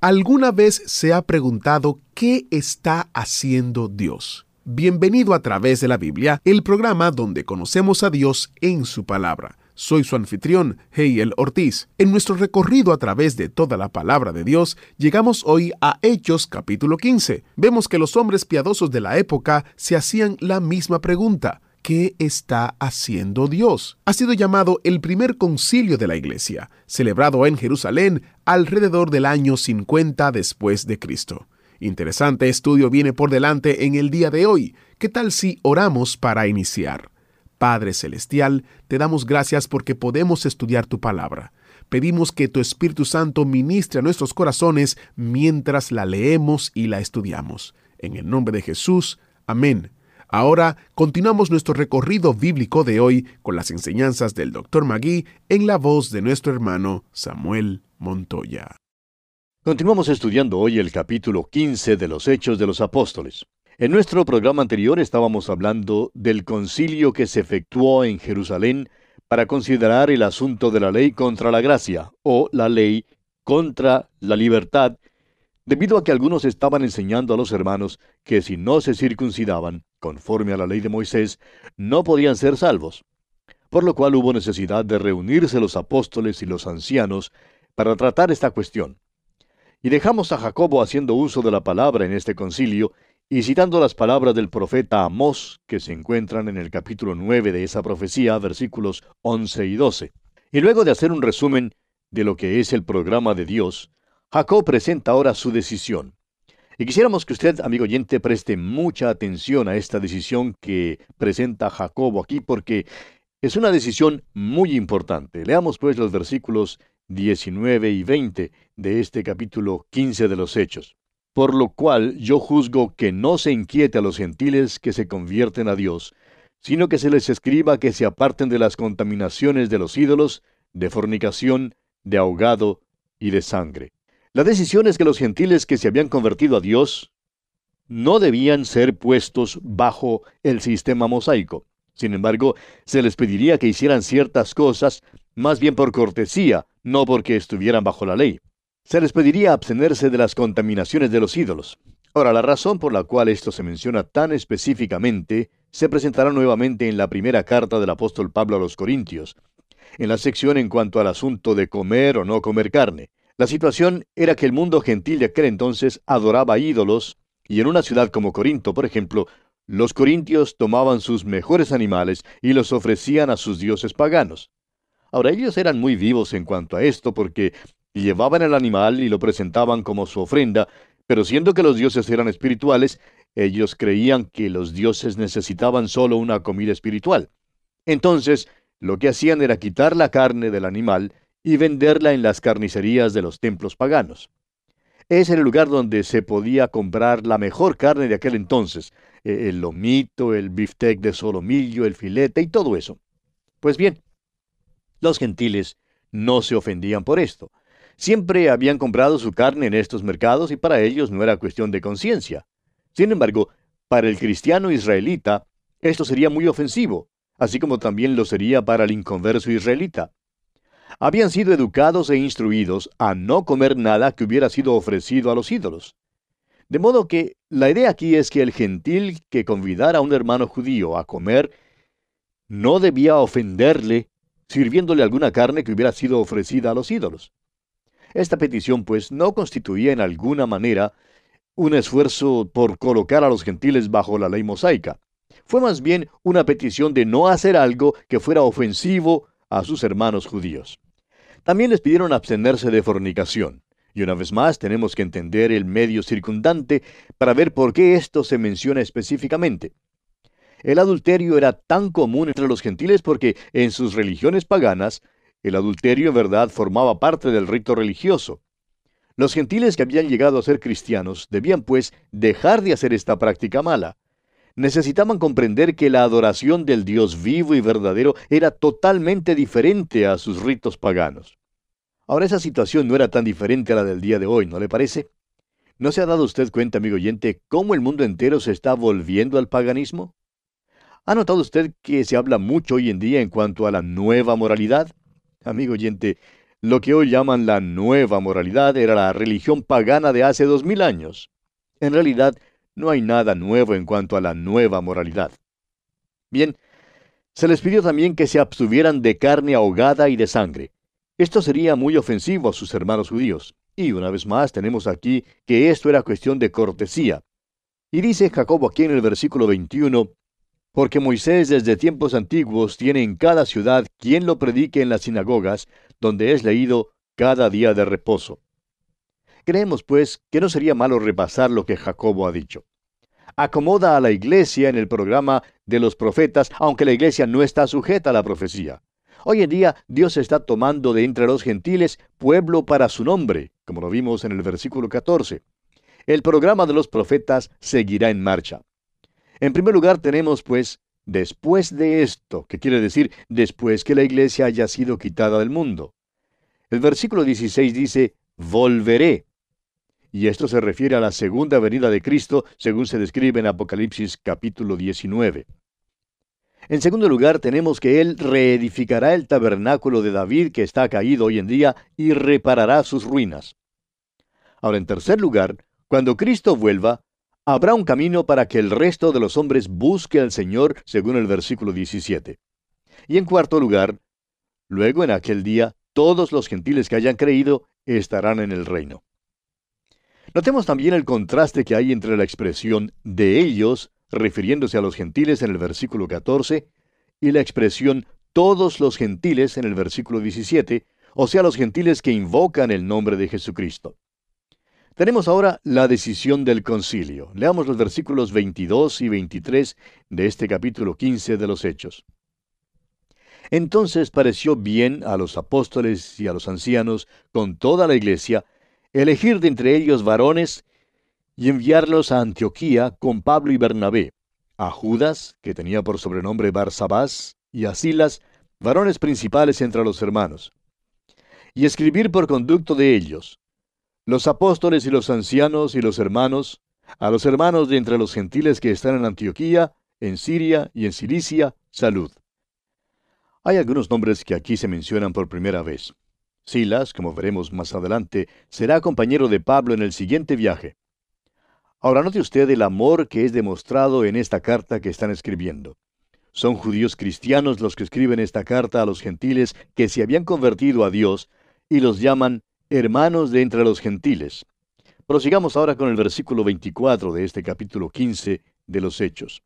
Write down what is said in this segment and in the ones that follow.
¿Alguna vez se ha preguntado qué está haciendo Dios? Bienvenido a través de la Biblia, el programa donde conocemos a Dios en su palabra. Soy su anfitrión, Heiel Ortiz. En nuestro recorrido a través de toda la palabra de Dios, llegamos hoy a Hechos capítulo 15. Vemos que los hombres piadosos de la época se hacían la misma pregunta. ¿Qué está haciendo Dios? Ha sido llamado el primer concilio de la Iglesia, celebrado en Jerusalén alrededor del año 50 después de Cristo. Interesante estudio viene por delante en el día de hoy. ¿Qué tal si oramos para iniciar? Padre Celestial, te damos gracias porque podemos estudiar tu palabra. Pedimos que tu Espíritu Santo ministre a nuestros corazones mientras la leemos y la estudiamos. En el nombre de Jesús, amén. Ahora continuamos nuestro recorrido bíblico de hoy con las enseñanzas del Dr. Magui en la voz de nuestro hermano Samuel Montoya. Continuamos estudiando hoy el capítulo 15 de los Hechos de los Apóstoles. En nuestro programa anterior estábamos hablando del concilio que se efectuó en Jerusalén para considerar el asunto de la ley contra la gracia o la ley contra la libertad, debido a que algunos estaban enseñando a los hermanos que si no se circuncidaban, conforme a la ley de Moisés, no podían ser salvos. Por lo cual hubo necesidad de reunirse los apóstoles y los ancianos para tratar esta cuestión. Y dejamos a Jacobo haciendo uso de la palabra en este concilio y citando las palabras del profeta Amós, que se encuentran en el capítulo 9 de esa profecía, versículos 11 y 12. Y luego de hacer un resumen de lo que es el programa de Dios, Jacob presenta ahora su decisión. Y quisiéramos que usted, amigo oyente, preste mucha atención a esta decisión que presenta Jacobo aquí, porque es una decisión muy importante. Leamos pues los versículos 19 y 20 de este capítulo 15 de los Hechos. Por lo cual yo juzgo que no se inquiete a los gentiles que se convierten a Dios, sino que se les escriba que se aparten de las contaminaciones de los ídolos, de fornicación, de ahogado y de sangre. La decisión es que los gentiles que se habían convertido a Dios no debían ser puestos bajo el sistema mosaico. Sin embargo, se les pediría que hicieran ciertas cosas, más bien por cortesía, no porque estuvieran bajo la ley. Se les pediría abstenerse de las contaminaciones de los ídolos. Ahora, la razón por la cual esto se menciona tan específicamente se presentará nuevamente en la primera carta del apóstol Pablo a los Corintios, en la sección en cuanto al asunto de comer o no comer carne. La situación era que el mundo gentil de aquel entonces adoraba ídolos, y en una ciudad como Corinto, por ejemplo, los corintios tomaban sus mejores animales y los ofrecían a sus dioses paganos. Ahora ellos eran muy vivos en cuanto a esto porque llevaban el animal y lo presentaban como su ofrenda, pero siendo que los dioses eran espirituales, ellos creían que los dioses necesitaban solo una comida espiritual. Entonces, lo que hacían era quitar la carne del animal y venderla en las carnicerías de los templos paganos. Es el lugar donde se podía comprar la mejor carne de aquel entonces, e, el lomito, el biftec de solomillo, el filete y todo eso. Pues bien, los gentiles no se ofendían por esto. Siempre habían comprado su carne en estos mercados y para ellos no era cuestión de conciencia. Sin embargo, para el cristiano israelita, esto sería muy ofensivo, así como también lo sería para el inconverso israelita. Habían sido educados e instruidos a no comer nada que hubiera sido ofrecido a los ídolos. De modo que la idea aquí es que el gentil que convidara a un hermano judío a comer no debía ofenderle sirviéndole alguna carne que hubiera sido ofrecida a los ídolos. Esta petición, pues, no constituía en alguna manera un esfuerzo por colocar a los gentiles bajo la ley mosaica. Fue más bien una petición de no hacer algo que fuera ofensivo a sus hermanos judíos. También les pidieron abstenerse de fornicación. Y una vez más tenemos que entender el medio circundante para ver por qué esto se menciona específicamente. El adulterio era tan común entre los gentiles porque en sus religiones paganas El adulterio en verdad formaba parte del rito religioso. Los gentiles que habían llegado a ser cristianos debían pues dejar de hacer esta práctica mala. Necesitaban comprender que la adoración del Dios vivo y verdadero era totalmente diferente a sus ritos paganos. Ahora esa situación no era tan diferente a la del día de hoy, ¿no le parece? ¿No se ha dado usted cuenta, amigo oyente, cómo el mundo entero se está volviendo al paganismo? ¿Ha notado usted que se habla mucho hoy en día en cuanto a la nueva moralidad? Amigo oyente, lo que hoy llaman la nueva moralidad era la religión pagana de hace dos mil años. En realidad, no hay nada nuevo en cuanto a la nueva moralidad. Bien, se les pidió también que se abstuvieran de carne ahogada y de sangre. Esto sería muy ofensivo a sus hermanos judíos. Y una vez más tenemos aquí que esto era cuestión de cortesía. Y dice Jacobo aquí en el versículo 21, porque Moisés desde tiempos antiguos tiene en cada ciudad quien lo predique en las sinagogas, donde es leído cada día de reposo. Creemos, pues, que no sería malo repasar lo que Jacobo ha dicho. Acomoda a la iglesia en el programa de los profetas, aunque la iglesia no está sujeta a la profecía. Hoy en día Dios está tomando de entre los gentiles pueblo para su nombre, como lo vimos en el versículo 14. El programa de los profetas seguirá en marcha. En primer lugar tenemos, pues, después de esto, que quiere decir después que la iglesia haya sido quitada del mundo. El versículo 16 dice, volveré. Y esto se refiere a la segunda venida de Cristo, según se describe en Apocalipsis capítulo 19. En segundo lugar, tenemos que Él reedificará el tabernáculo de David que está caído hoy en día y reparará sus ruinas. Ahora, en tercer lugar, cuando Cristo vuelva, habrá un camino para que el resto de los hombres busque al Señor, según el versículo 17. Y en cuarto lugar, luego en aquel día, todos los gentiles que hayan creído estarán en el reino. Notemos también el contraste que hay entre la expresión de ellos refiriéndose a los gentiles en el versículo 14, y la expresión todos los gentiles en el versículo 17, o sea, los gentiles que invocan el nombre de Jesucristo. Tenemos ahora la decisión del concilio. Leamos los versículos 22 y 23 de este capítulo 15 de los Hechos. Entonces pareció bien a los apóstoles y a los ancianos, con toda la iglesia, elegir de entre ellos varones y enviarlos a Antioquía con Pablo y Bernabé, a Judas, que tenía por sobrenombre Barsabás, y a Silas, varones principales entre los hermanos, y escribir por conducto de ellos, los apóstoles y los ancianos y los hermanos, a los hermanos de entre los gentiles que están en Antioquía, en Siria y en Cilicia, salud. Hay algunos nombres que aquí se mencionan por primera vez. Silas, como veremos más adelante, será compañero de Pablo en el siguiente viaje. Ahora note usted el amor que es demostrado en esta carta que están escribiendo. Son judíos cristianos los que escriben esta carta a los gentiles que se habían convertido a Dios y los llaman hermanos de entre los gentiles. Prosigamos ahora con el versículo 24 de este capítulo 15 de los Hechos.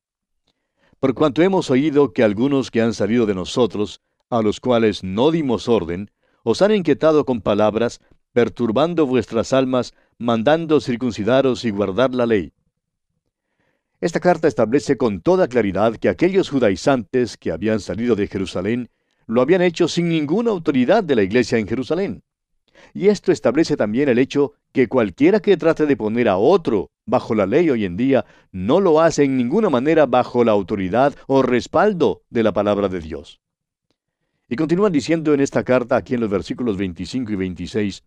Por cuanto hemos oído que algunos que han salido de nosotros, a los cuales no dimos orden, os han inquietado con palabras, perturbando vuestras almas, mandando circuncidaros y guardar la ley. Esta carta establece con toda claridad que aquellos judaizantes que habían salido de Jerusalén lo habían hecho sin ninguna autoridad de la iglesia en Jerusalén. Y esto establece también el hecho que cualquiera que trate de poner a otro bajo la ley hoy en día no lo hace en ninguna manera bajo la autoridad o respaldo de la palabra de Dios. Y continúan diciendo en esta carta, aquí en los versículos 25 y 26,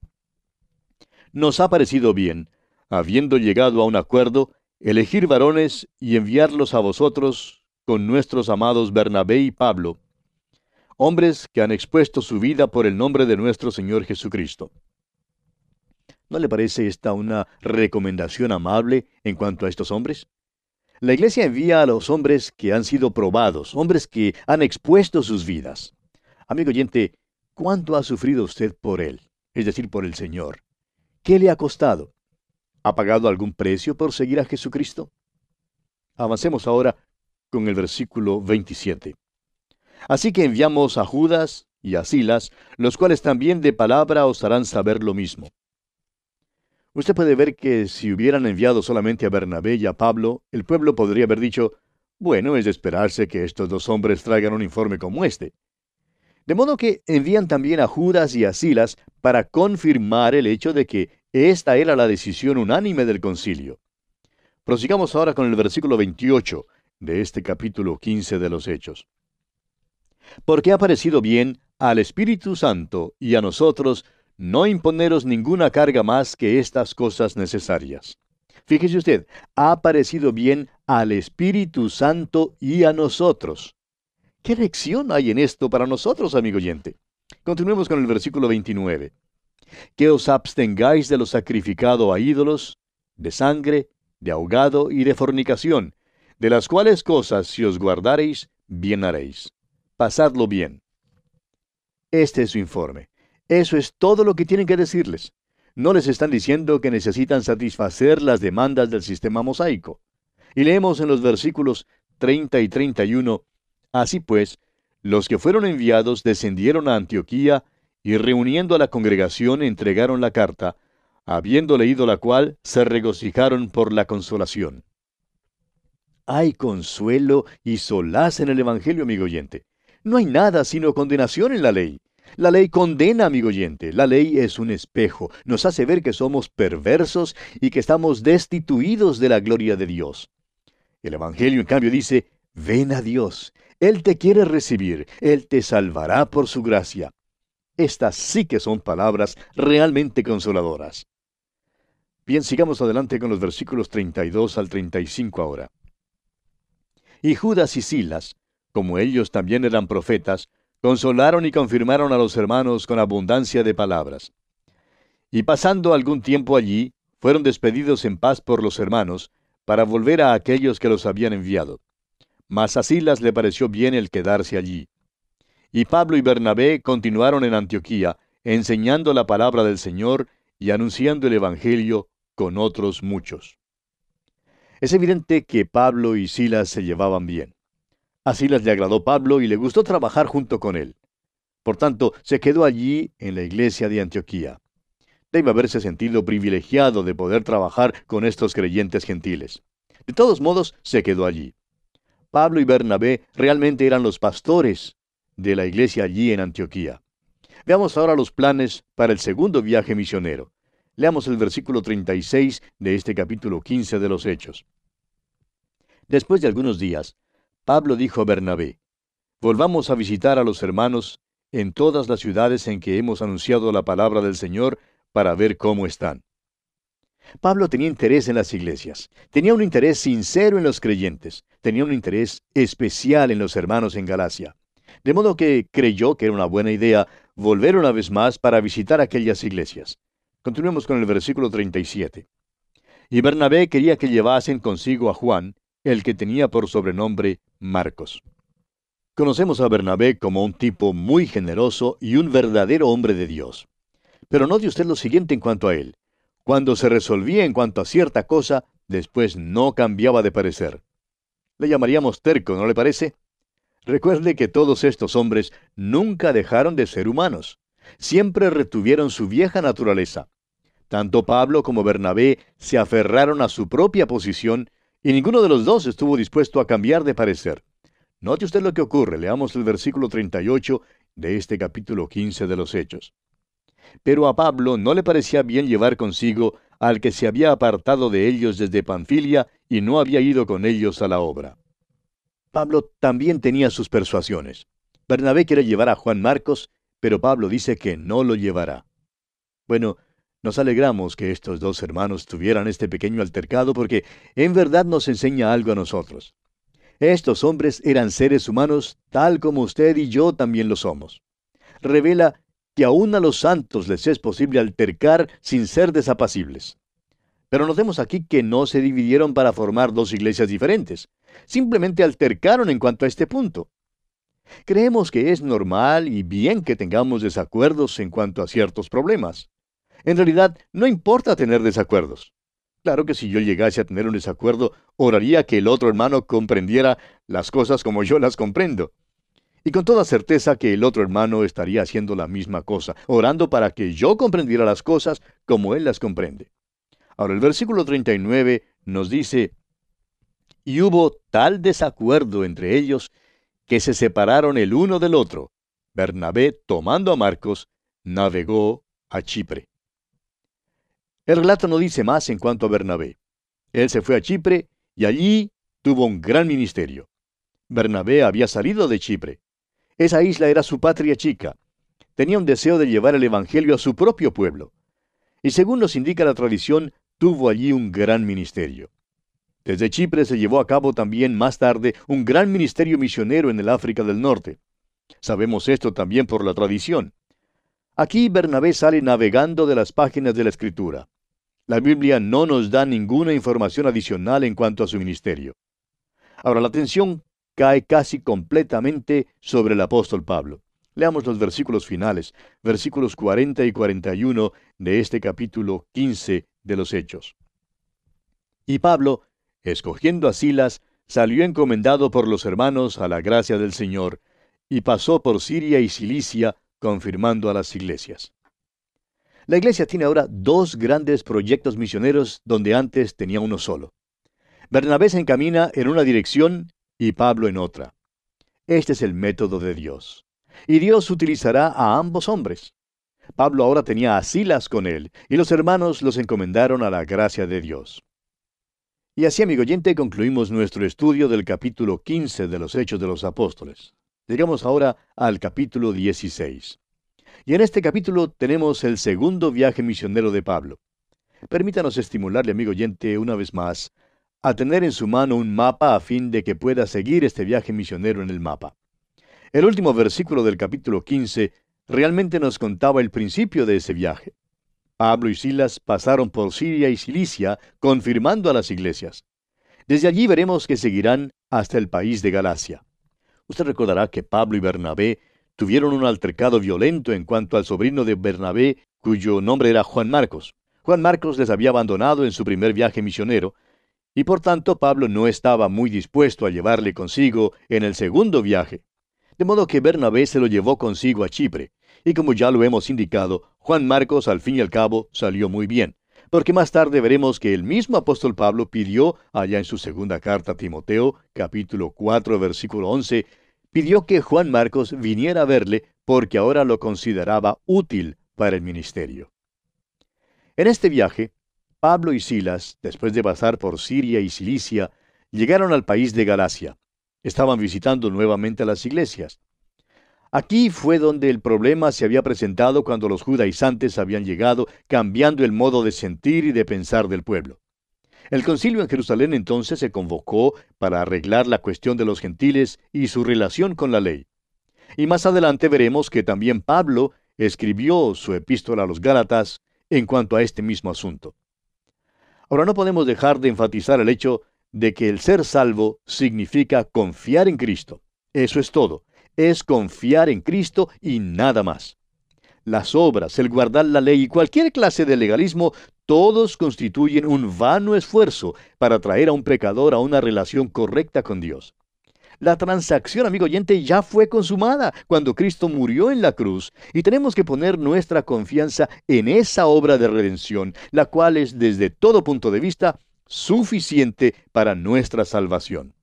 nos ha parecido bien, habiendo llegado a un acuerdo, elegir varones y enviarlos a vosotros con nuestros amados Bernabé y Pablo, hombres que han expuesto su vida por el nombre de nuestro Señor Jesucristo. ¿No le parece esta una recomendación amable en cuanto a estos hombres? La iglesia envía a los hombres que han sido probados, hombres que han expuesto sus vidas. Amigo oyente, ¿cuánto ha sufrido usted por él? Es decir, por el Señor. ¿Qué le ha costado? ¿Ha pagado algún precio por seguir a Jesucristo? Avancemos ahora con el versículo 27. Así que enviamos a Judas y a Silas, los cuales también de palabra os harán saber lo mismo. Usted puede ver que si hubieran enviado solamente a Bernabé y a Pablo, el pueblo podría haber dicho, bueno, es de esperarse que estos dos hombres traigan un informe como este. De modo que envían también a Judas y a Silas para confirmar el hecho de que esta era la decisión unánime del concilio. Prosigamos ahora con el versículo 28 de este capítulo 15 de los Hechos. Porque ha parecido bien al Espíritu Santo y a nosotros no imponeros ninguna carga más que estas cosas necesarias. Fíjese usted, ha parecido bien al Espíritu Santo y a nosotros. ¿Qué lección hay en esto para nosotros, amigo oyente? Continuemos con el versículo 29. Que os abstengáis de lo sacrificado a ídolos, de sangre, de ahogado y de fornicación, de las cuales cosas si os guardareis, bien haréis. Pasadlo bien. Este es su informe. Eso es todo lo que tienen que decirles. No les están diciendo que necesitan satisfacer las demandas del sistema mosaico. Y leemos en los versículos 30 y 31, Así pues, los que fueron enviados descendieron a Antioquía y reuniendo a la congregación entregaron la carta, habiendo leído la cual se regocijaron por la consolación. Hay consuelo y solaz en el Evangelio, amigo oyente. No hay nada sino condenación en la ley. La ley condena, amigo oyente. La ley es un espejo. Nos hace ver que somos perversos y que estamos destituidos de la gloria de Dios. El Evangelio, en cambio, dice, ven a Dios. Él te quiere recibir. Él te salvará por su gracia. Estas sí que son palabras realmente consoladoras. Bien, sigamos adelante con los versículos 32 al 35 ahora. Y Judas y Silas, como ellos también eran profetas, consolaron y confirmaron a los hermanos con abundancia de palabras. Y pasando algún tiempo allí, fueron despedidos en paz por los hermanos, para volver a aquellos que los habían enviado. Mas a Silas le pareció bien el quedarse allí. Y Pablo y Bernabé continuaron en Antioquía, enseñando la palabra del Señor y anunciando el Evangelio con otros muchos. Es evidente que Pablo y Silas se llevaban bien. A Silas le agradó Pablo y le gustó trabajar junto con él. Por tanto, se quedó allí en la iglesia de Antioquía. Debe haberse sentido privilegiado de poder trabajar con estos creyentes gentiles. De todos modos, se quedó allí. Pablo y Bernabé realmente eran los pastores de la iglesia allí en Antioquía. Veamos ahora los planes para el segundo viaje misionero. Leamos el versículo 36 de este capítulo 15 de los Hechos. Después de algunos días, Pablo dijo a Bernabé, Volvamos a visitar a los hermanos en todas las ciudades en que hemos anunciado la palabra del Señor para ver cómo están. Pablo tenía interés en las iglesias, tenía un interés sincero en los creyentes, tenía un interés especial en los hermanos en Galacia. De modo que creyó que era una buena idea volver una vez más para visitar aquellas iglesias. Continuemos con el versículo 37. Y Bernabé quería que llevasen consigo a Juan, el que tenía por sobrenombre Marcos. Conocemos a Bernabé como un tipo muy generoso y un verdadero hombre de Dios. Pero note usted lo siguiente en cuanto a él. Cuando se resolvía en cuanto a cierta cosa, después no cambiaba de parecer. Le llamaríamos terco, ¿no le parece? Recuerde que todos estos hombres nunca dejaron de ser humanos. Siempre retuvieron su vieja naturaleza. Tanto Pablo como Bernabé se aferraron a su propia posición y ninguno de los dos estuvo dispuesto a cambiar de parecer. Note usted lo que ocurre. Leamos el versículo 38 de este capítulo 15 de los Hechos. Pero a Pablo no le parecía bien llevar consigo al que se había apartado de ellos desde Panfilia y no había ido con ellos a la obra. Pablo también tenía sus persuasiones. Bernabé quiere llevar a Juan Marcos, pero Pablo dice que no lo llevará. Bueno, nos alegramos que estos dos hermanos tuvieran este pequeño altercado porque en verdad nos enseña algo a nosotros. Estos hombres eran seres humanos tal como usted y yo también lo somos. Revela que aún a los santos les es posible altercar sin ser desapacibles. Pero notemos aquí que no se dividieron para formar dos iglesias diferentes. Simplemente altercaron en cuanto a este punto. Creemos que es normal y bien que tengamos desacuerdos en cuanto a ciertos problemas. En realidad, no importa tener desacuerdos. Claro que si yo llegase a tener un desacuerdo, oraría que el otro hermano comprendiera las cosas como yo las comprendo. Y con toda certeza que el otro hermano estaría haciendo la misma cosa, orando para que yo comprendiera las cosas como él las comprende. Ahora el versículo 39 nos dice, y hubo tal desacuerdo entre ellos que se separaron el uno del otro, Bernabé, tomando a Marcos, navegó a Chipre. El relato no dice más en cuanto a Bernabé. Él se fue a Chipre y allí tuvo un gran ministerio. Bernabé había salido de Chipre. Esa isla era su patria chica. Tenía un deseo de llevar el Evangelio a su propio pueblo. Y según nos indica la tradición, tuvo allí un gran ministerio. Desde Chipre se llevó a cabo también más tarde un gran ministerio misionero en el África del Norte. Sabemos esto también por la tradición. Aquí Bernabé sale navegando de las páginas de la Escritura. La Biblia no nos da ninguna información adicional en cuanto a su ministerio. Ahora la atención cae casi completamente sobre el apóstol Pablo. Leamos los versículos finales, versículos 40 y 41 de este capítulo 15 de los Hechos. Y Pablo, escogiendo a Silas, salió encomendado por los hermanos a la gracia del Señor, y pasó por Siria y Cilicia, confirmando a las iglesias. La iglesia tiene ahora dos grandes proyectos misioneros donde antes tenía uno solo. Bernabé se encamina en una dirección y Pablo en otra. Este es el método de Dios. Y Dios utilizará a ambos hombres. Pablo ahora tenía a Silas con él, y los hermanos los encomendaron a la gracia de Dios. Y así, amigo oyente, concluimos nuestro estudio del capítulo 15 de los Hechos de los Apóstoles. Llegamos ahora al capítulo 16. Y en este capítulo tenemos el segundo viaje misionero de Pablo. Permítanos estimularle, amigo oyente, una vez más, a tener en su mano un mapa a fin de que pueda seguir este viaje misionero en el mapa. El último versículo del capítulo 15 realmente nos contaba el principio de ese viaje. Pablo y Silas pasaron por Siria y Cilicia, confirmando a las iglesias. Desde allí veremos que seguirán hasta el país de Galacia. Usted recordará que Pablo y Bernabé tuvieron un altercado violento en cuanto al sobrino de Bernabé, cuyo nombre era Juan Marcos. Juan Marcos les había abandonado en su primer viaje misionero, y por tanto Pablo no estaba muy dispuesto a llevarle consigo en el segundo viaje. De modo que Bernabé se lo llevó consigo a Chipre, y como ya lo hemos indicado, Juan Marcos al fin y al cabo salió muy bien, porque más tarde veremos que el mismo apóstol Pablo pidió, allá en su segunda carta a Timoteo, capítulo 4, versículo 11, pidió que Juan Marcos viniera a verle porque ahora lo consideraba útil para el ministerio. En este viaje, Pablo y Silas, después de pasar por Siria y Cilicia, llegaron al país de Galacia. Estaban visitando nuevamente las iglesias. Aquí fue donde el problema se había presentado cuando los judaizantes habían llegado, cambiando el modo de sentir y de pensar del pueblo. El concilio en Jerusalén entonces se convocó para arreglar la cuestión de los gentiles y su relación con la ley. Y más adelante veremos que también Pablo escribió su epístola a los Gálatas en cuanto a este mismo asunto. Ahora no podemos dejar de enfatizar el hecho de que el ser salvo significa confiar en Cristo. Eso es todo es confiar en Cristo y nada más. Las obras, el guardar la ley y cualquier clase de legalismo, todos constituyen un vano esfuerzo para traer a un pecador a una relación correcta con Dios. La transacción, amigo oyente, ya fue consumada cuando Cristo murió en la cruz y tenemos que poner nuestra confianza en esa obra de redención, la cual es desde todo punto de vista suficiente para nuestra salvación.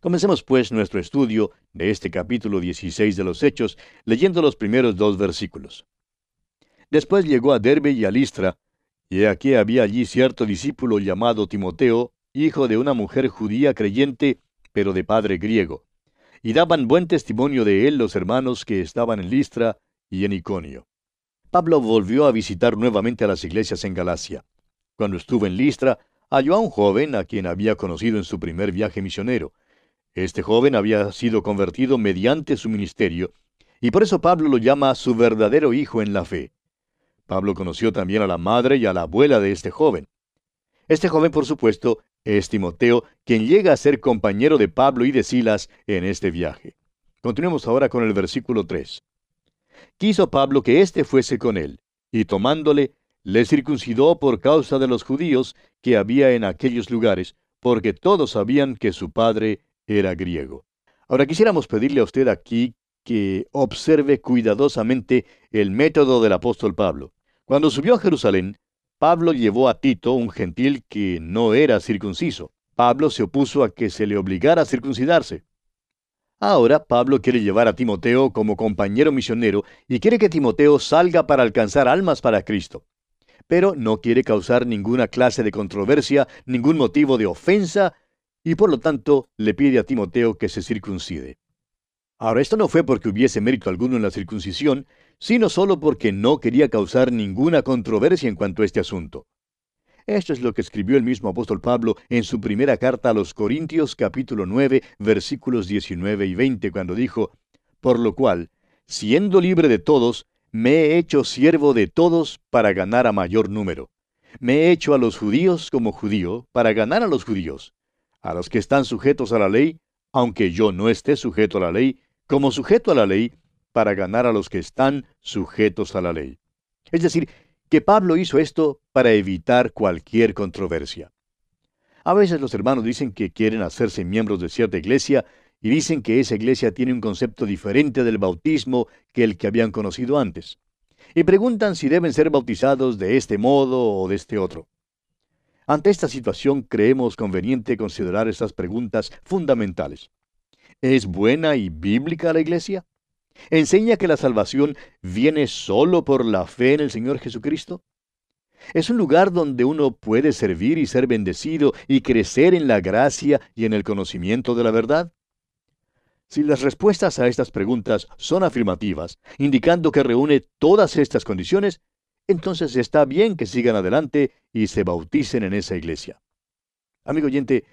Comencemos pues nuestro estudio de este capítulo 16 de los Hechos, leyendo los primeros dos versículos. Después llegó a Derbe y a Listra, y aquí había allí cierto discípulo llamado Timoteo, hijo de una mujer judía creyente, pero de padre griego. Y daban buen testimonio de él los hermanos que estaban en Listra y en Iconio. Pablo volvió a visitar nuevamente a las iglesias en Galacia. Cuando estuvo en Listra, halló a un joven a quien había conocido en su primer viaje misionero. Este joven había sido convertido mediante su ministerio, y por eso Pablo lo llama su verdadero hijo en la fe. Pablo conoció también a la madre y a la abuela de este joven. Este joven, por supuesto, es Timoteo, quien llega a ser compañero de Pablo y de Silas en este viaje. Continuemos ahora con el versículo 3. Quiso Pablo que éste fuese con él, y tomándole, le circuncidó por causa de los judíos que había en aquellos lugares, porque todos sabían que su padre era griego. Ahora quisiéramos pedirle a usted aquí que observe cuidadosamente el método del apóstol Pablo. Cuando subió a Jerusalén, Pablo llevó a Tito, un gentil que no era circunciso. Pablo se opuso a que se le obligara a circuncidarse. Ahora Pablo quiere llevar a Timoteo como compañero misionero y quiere que Timoteo salga para alcanzar almas para Cristo. Pero no quiere causar ninguna clase de controversia, ningún motivo de ofensa, y por lo tanto le pide a Timoteo que se circuncide. Ahora, esto no fue porque hubiese mérito alguno en la circuncisión, sino solo porque no quería causar ninguna controversia en cuanto a este asunto. Esto es lo que escribió el mismo apóstol Pablo en su primera carta a los Corintios capítulo 9 versículos 19 y 20 cuando dijo, Por lo cual, siendo libre de todos, me he hecho siervo de todos para ganar a mayor número. Me he hecho a los judíos como judío para ganar a los judíos, a los que están sujetos a la ley, aunque yo no esté sujeto a la ley, como sujeto a la ley, para ganar a los que están sujetos a la ley. Es decir, que Pablo hizo esto para evitar cualquier controversia. A veces los hermanos dicen que quieren hacerse miembros de cierta iglesia y dicen que esa iglesia tiene un concepto diferente del bautismo que el que habían conocido antes. Y preguntan si deben ser bautizados de este modo o de este otro. Ante esta situación creemos conveniente considerar estas preguntas fundamentales. ¿Es buena y bíblica la iglesia? ¿Enseña que la salvación viene solo por la fe en el Señor Jesucristo? ¿Es un lugar donde uno puede servir y ser bendecido y crecer en la gracia y en el conocimiento de la verdad? Si las respuestas a estas preguntas son afirmativas, indicando que reúne todas estas condiciones, entonces está bien que sigan adelante y se bauticen en esa iglesia. Amigo oyente,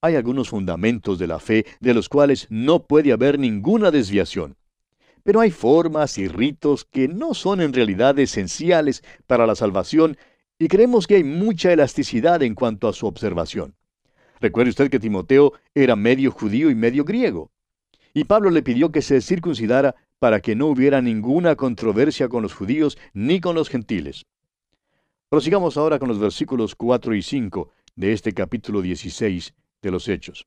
hay algunos fundamentos de la fe de los cuales no puede haber ninguna desviación. Pero hay formas y ritos que no son en realidad esenciales para la salvación y creemos que hay mucha elasticidad en cuanto a su observación. Recuerde usted que Timoteo era medio judío y medio griego. Y Pablo le pidió que se circuncidara para que no hubiera ninguna controversia con los judíos ni con los gentiles. Prosigamos ahora con los versículos 4 y 5 de este capítulo 16 de los Hechos.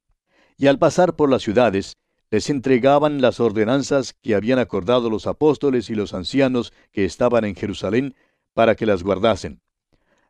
Y al pasar por las ciudades, les entregaban las ordenanzas que habían acordado los apóstoles y los ancianos que estaban en Jerusalén para que las guardasen.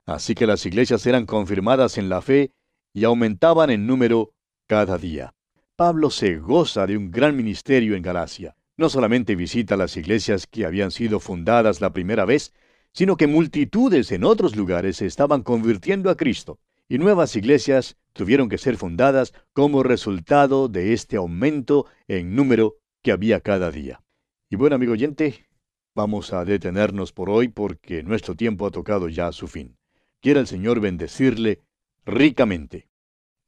Así que las iglesias eran confirmadas en la fe y aumentaban en número cada día. Pablo se goza de un gran ministerio en Galacia. No solamente visita las iglesias que habían sido fundadas la primera vez, sino que multitudes en otros lugares se estaban convirtiendo a Cristo y nuevas iglesias tuvieron que ser fundadas como resultado de este aumento en número que había cada día. Y bueno, amigo oyente, vamos a detenernos por hoy porque nuestro tiempo ha tocado ya su fin. Quiera el Señor bendecirle ricamente.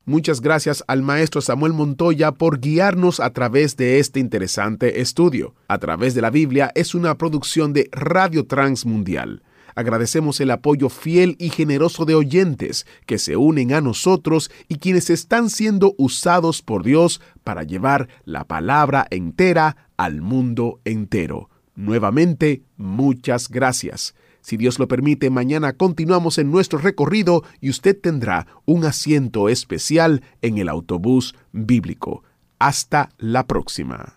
Muchas gracias al maestro Samuel Montoya por guiarnos a través de este interesante estudio. A través de la Biblia es una producción de Radio Transmundial. Agradecemos el apoyo fiel y generoso de oyentes que se unen a nosotros y quienes están siendo usados por Dios para llevar la palabra entera al mundo entero. Nuevamente, muchas gracias. Si Dios lo permite, mañana continuamos en nuestro recorrido y usted tendrá un asiento especial en el autobús bíblico. Hasta la próxima.